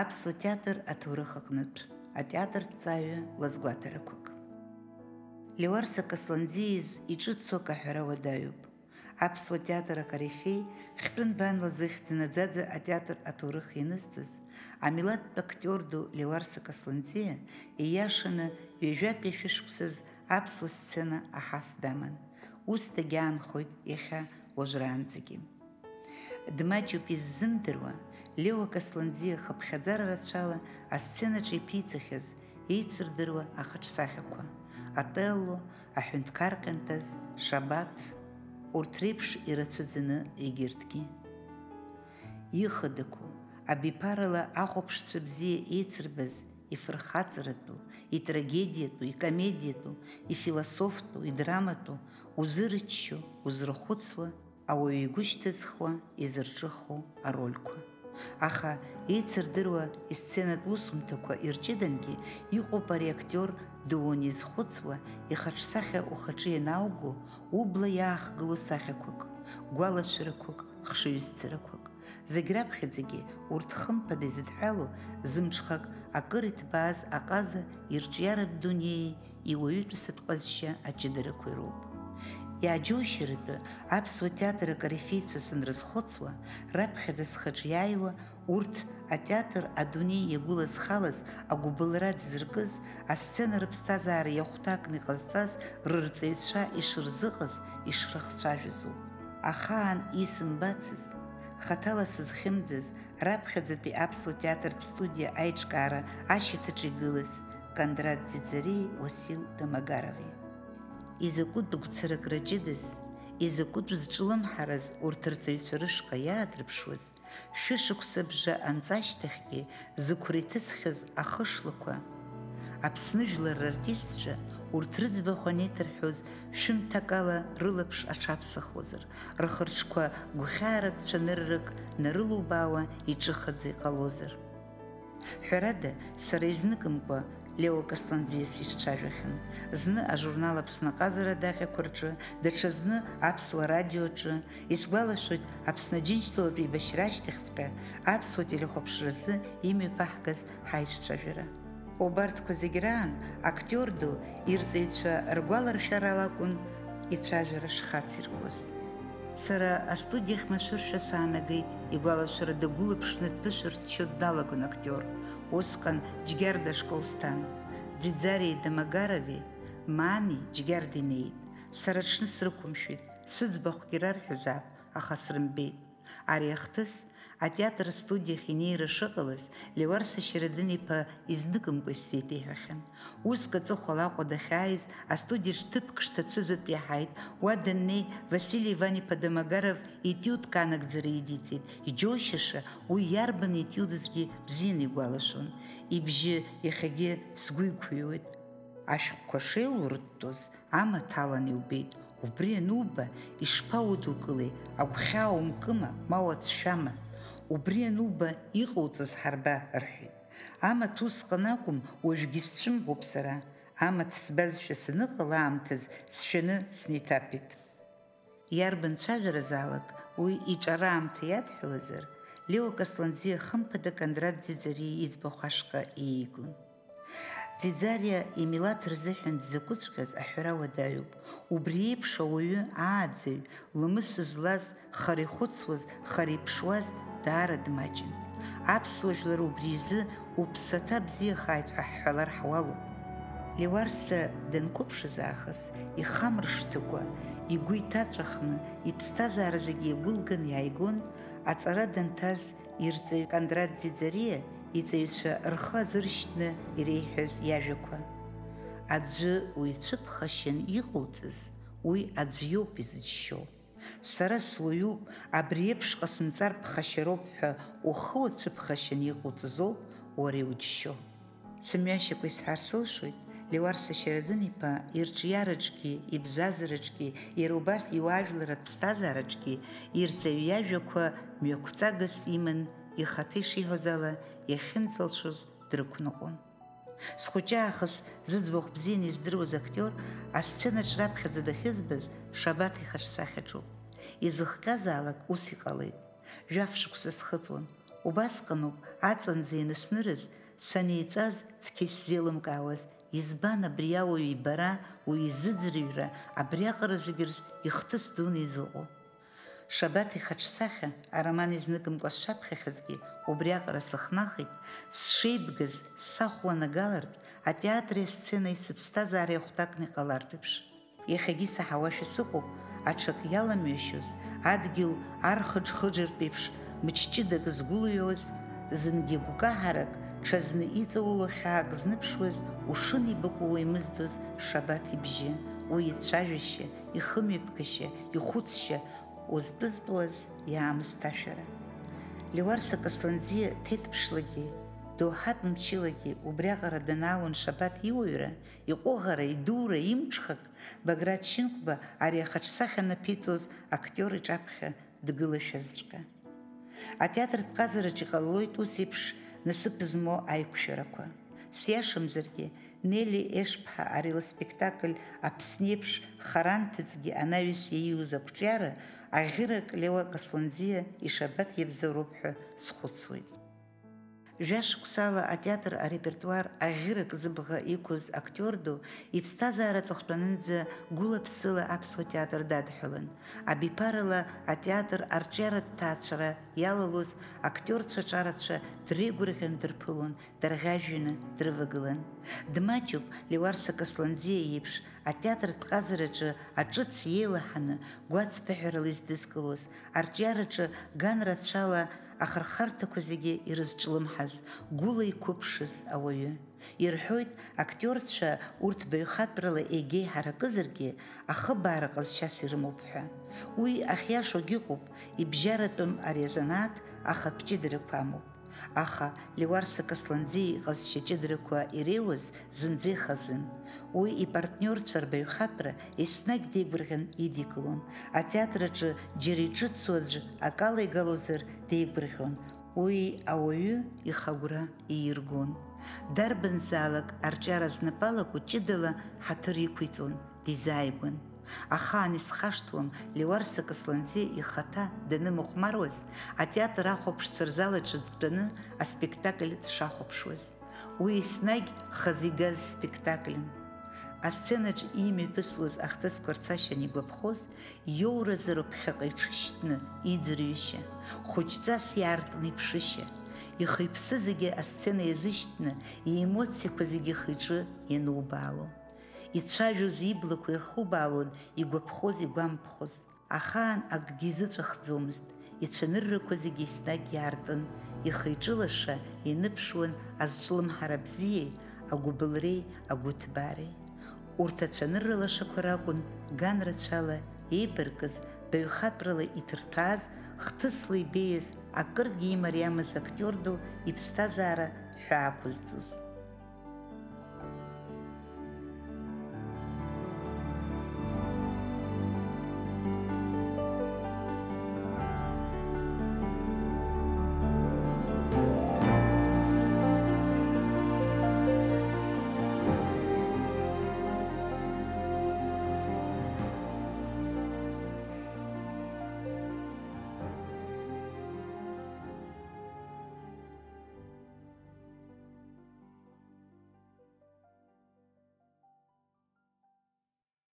аԥсуа театр аҭоурых аҟнытә атеатрҭҵааҩы лазгәаҭарақәак леуарса касланӡииз иҿыцу акаҳәара уадаҩуп аԥсуа театр акорифеи хьтәын банла зыхьӡ наӡаӡа атеатр аҭоурых ианызҵаз амилаттә актиор ду леуарса касланӡиа ииашаны ҩажәатәи шәышықәсаз аԥсуа сцена аҳас даман. Ус дагьаанхоит иахьа уажәраанӡагьы дмаҷуп иззымдыруа Леуа Касланӡиа хыԥхьаӡара рацәала асценаҿы иԥиҵахьаз еицырдыруа ахаҿсахьақәа Ателло, аҳәынҭқар ҟьантаз, Шабаҭ, урҭ реиԥш ирацәыӡаны егьырҭгьы. Ихадақәоу, абиԥарала ахәаԥшцәа бзиа еицырбаз ифырхаҵаратәу, итрагедиатәу, икомедиатәу, ифилософтәу, идраматәу, узырччо, узырхәыцуа, ауаҩ игәы шьҭызхуа, изырҿыхо арольқәа аха еицырдыруа исценатә усумҭақәа ирҷыдангьы иҟоуп ари актиор дуун изхәыцуа ихаҿсахьа ухаҿы ианауго убла иаахгыло сахьақәак, гәалашәарақәак, хшыҩзцарақәак. Зегь раԥхьаӡагьы урҭ хымԥада изыдҳәалоу зымҽхак акыр иҭбааз аҟаза ирҿиаратә дунеии иуаҩытәысатә ҟазшьа аҷыдарақәа ироуп. Иааџьоушьаратәы аԥсуа театр акорифеицәа санрызхәыцуа, раԥхьаӡа иааиуа урҭ атеатр адунеи иагәылазхалаз агәыбылра дзыркыз, асцена рыԥсҭазаара иахәҭакны иҟазҵаз рырҵаҩцәа ишырзыҟаз, ишрыхцәажәазоуп. Ахаан исымбацыз, хаҭала сызхьымӡаз, раԥхьаӡатәи аԥсуа театртә студиа аиҿкаара ашьаҭаҿы игылаз Кондрат Уасил изакәытә гәцаракра ҷыдаз, изакәытә зҿлымҳараз урҭ рҵаҩцәа рышҟа иаадрыԥшуаз, шәышықәса бжа анҵашьҭахьгьы зықәра иҭысхьаз ахышлақәа, Аԥсны жәлар рартистцәа урҭ рыӡбахә анеиҭарҳәоз шәымҭакала рылаԥш аҽаԥсахуазар, рхырҿқәа гәхьаарак цәаныррак нарылубаауа иҿыхаӡа иҟалозар. Ҳәарада, сара изныкымкәа Лео Касланӡиас ишцәажәахьан. Зны ажурнал Аԥсны аҟазара адаҟьақәа рҿы, даҽазны аԥсуа радиоаҿы, исгәалашәоит Аԥсны Аџьынџьтәылатә еибашьра ашьҭахьҵәҟьа аԥсуа телехәаԥшразы имҩаԥаҳгаз ҳаиҿцәажәара. Убарҭқәа зегь раан актиор ду ирҵаҩцәа ргәаларшәарала акәын ицәажәара шхациркуаз. Сара астудиахь машәыршәа саанагеит, игәалашәара дагәылаԥшны дԥышәырччо далагон актиор – усҟан џьгьарда ашкол сҭан. Ӡиӡареи Дамагарови, Маани џьгьарда инеит. Сара аҽны срықәымшәеит, сыӡбахәгьы рарҳәазаап, аха срымбеит. Ари атеатр студиахь инеира шыҟалаз Леуарса Шьардын-иԥа изныкымкәа исзеиҭеиҳәахьан. Уск аҵыхәала Аҟәа дахьааиз астудиаҿ ҭыԥк шҭацәызатә иаҳаит, уа даннеи Васили Иван-иԥа Дамагаров етиудк анагӡара идиҵеит. Иџьоушьаша уи иарбан етиудызгьы бзианы игәалашәон. Ибжьы иахьагьы сгәы иқәыҩуеит. Ашәҟәқәа шеилурттоз амаҭ алан иубеит. Убри ануба ишԥаудукылеи, агәхьаа умкыма, ма уацәшәама? Убри ануба иҟоуҵаз ҳарба рҳәеит. Амаҭ усҟан акәым, уажәгьы сцәымӷуп сара. Амаҭ сбазшәа саныҟала аамҭаз сшәаны снеиҭаԥеит. Иарбан цәажәаразаалак уи иҿараамҭа иадҳәалазар, Лео Касланӡиа хымԥада Кондрат Ӡиӡариа иӡбахә ашҟа иигон. Ӡиӡариа имилаҭ рзыҳәан дзакәыҵәҟьаз аҳәара уадаҩуп. Убри еиԥш ауаҩы ааӡаҩ, ламыс злаз, хара ихәыцуаз, хара иԥшуаз даара дмаҷын. Аԥсуа жәлар убри изы уԥсаҭа бзиахааит ҳәа ҳҳәалар ҳуалуп. Леуарса данқәыԥшыз аахыс ихамыршҭыкәа, игәы иҭаҵәахны, иԥсҭазаара зегьы иагәылган иааигон, аҵара данҭаз ирҵаҩ Кондрат Ӡиӡариа иҵаҩцәа рхы азыршьҭны иреиҳәаз иажәақәа. Аӡәы уицәыԥхашьан иҟоуҵаз, уи аӡә иоуп изыџьшьо. Сара суаҩуп, абри еиԥш ҟасымҵар ԥхашьароуп ҳәа ухы уцәыԥхашьан иҟоуҵазоуп уара иуџьшьо. Сымҩашьақәа исҳәар сылшоит, Леуарса Шьардын-иԥа ирҿиараҿгьы, ибзазараҿгьы, иара убас иуаажәларатә ԥсҭазаараҿгьы ирҵаҩ иажәақәа мҩақәҵагас иман ихаҭа ишиҳәоз ала иахьынӡалшоз дрықәныҟәон. Схәыҷы аахыс зыӡбахә бзианы издыруаз актиор асценаҿ раԥхьаӡа дахьызбаз Шабаҭ ихаҿсахьаҿоуп. Изыхҟьазаалак ус иҟалеит. Жәаф шықәса схыҵуан, Убасҟаноуп аҵанӡа ианыснырыз санеиҵаз цқьа исзеилымкаауаз, избан абри ауаҩ ибара, уи изыӡырҩра абриаҟара зегьырз ихҭыс дуны изыҟоу. Шабаҭ ихаҿсахьа ароман изныкымкәа сшаԥхьахьазгьы убриаҟара сыхнахит, сшеибгаз сахәланагалартә атеатри асценеи сыԥсҭазаара иахәҭакны иҟалартә еиԥш. Иахьагьы саҳауашәа сыҟоуп, аҽак иаламҩашьоз, адгьыл архыџ-хыџыртә еиԥш мчҷыдак згәылҩуаз, зынгьы гәкаҳарак ҽазны иҵауло хьаак зныԥшуаз ушынеибакәу имыздоз Шабаҭ ибжьы, уи ицәажәашьа, ихымҩаԥгашьа, ихәыцшьа узтәызтәуаз иаамысҭашәара. Леуарса Касланӡиа ҭеҭԥшлагьы доуҳатә мчылагьы убриаҟара данаалон Шабаҭ иуаҩра, иҟәыӷара, идура, имҽхак Баграт Шьынқәба ари ахаҿсахьа наԥиҵоз актиор иҿаԥхьа дгылашәазҵәҟьа. Атеатртә ҟазараҿ иҟаллоит ус еиԥш насыԥ змоу аиқәшәарақәа. Сиашамзаргьы Нели Ешԥҳа ари ласпектакль Аԥсны еиԥш харанҭыҵгьы анаҩс иаиуз ақәҿиара аӷьырак Леуа Касланӡиа ишабаҭ иабзароуп ҳәа схәыцуеит. Жәашықәсала атеатр арепертуар аӷьырак зыбӷа иқәыз ду иԥсҭазаара ҵыхәтәанынӡа гәыла-ԥсыла аԥсуа театр дадҳәалан. Абиԥарала атеатр арҿиаратә ҭаацәара иалалоз актиорцәа ҿарацәа дреигәырӷьан дырԥылон, дарӷьажәҩаны дрывагылан. Дмаҷуп Леуарса Касланӡиа иеиԥш атеатртә ҟазараҿы аҿыц иеилаҳаны гәацԥаҳәарала издызкылоз, арҿиараҿы ганрацәала ахырхарҭақәа зегьы ирызҿлымҳаз, гәыла иқәыԥшыз ауаҩы. Ирҳәоит, актиорцәа урҭ баҩхатәрала егьа иҳаракызаргьы, ахыбаара ҟазшьас ирымоуп ҳәа. Уи ахьиашоугьы ыҟоуп, ибжьаратәым ари азанааҭ ахатә ҷыдарақәа амоуп. Аха Леуарса Касланӡиа иҟазшьа ҷыдарақәа иреиуаз зынӡа ихазын. Уи ипартниорцәа рбаҩхатәра еснагь деигәырӷьан идикылон. Атеатр аҿы џьара иҿыцу аӡә акала игалозар деигәырӷьон. Уи ауаҩы ихагәра ииргон. Дарбанзаалак арҿиара знапалақәо ҷыдала ҳаҭыр иқәиҵон, дизааигәан. Ахаан исхашҭуам Леуарса Касланӡиа ихаҭа данымыхәмаруаз, атеатр ахәаԥшцәа рзалаҿы дтәаны аспектакль дшахәаԥшуаз. Уи еснагь хазы игаз спектакльын. Асценаҿ имҩаԥысуаз ахҭысқәа рцашьан игәаԥхоз, иоуразароуп ԥхьаҟа иҽышьҭны иӡырҩышьа, хәыҷҵас иаартны иԥшышьа, ихы-иԥсы зегьы асцена иазышьҭны, иемоциақәа зегьы ихы-иҿы ианубаало. Ицәажәоз иблақәа ирхубаалон игәаԥхоз, игәамԥхоз. Ахаан акгьы изыҵәахӡомызт, ицәаныррақәа зегьы еснагь иаартын, ихы-иҿы лаша ианыԥшуан азҿлымҳара бзиеи, агәыбылреи, агәыҭбаареи. Урҭ ацәанырра лашақәа ракәын ганрацәала еибаркыз, баҩхатәрала иҭырҭәааз, хҭысла ибеиаз, акыргьы имариамыз актиор ду иԥсҭазаара ҳәаа ақәызҵоз.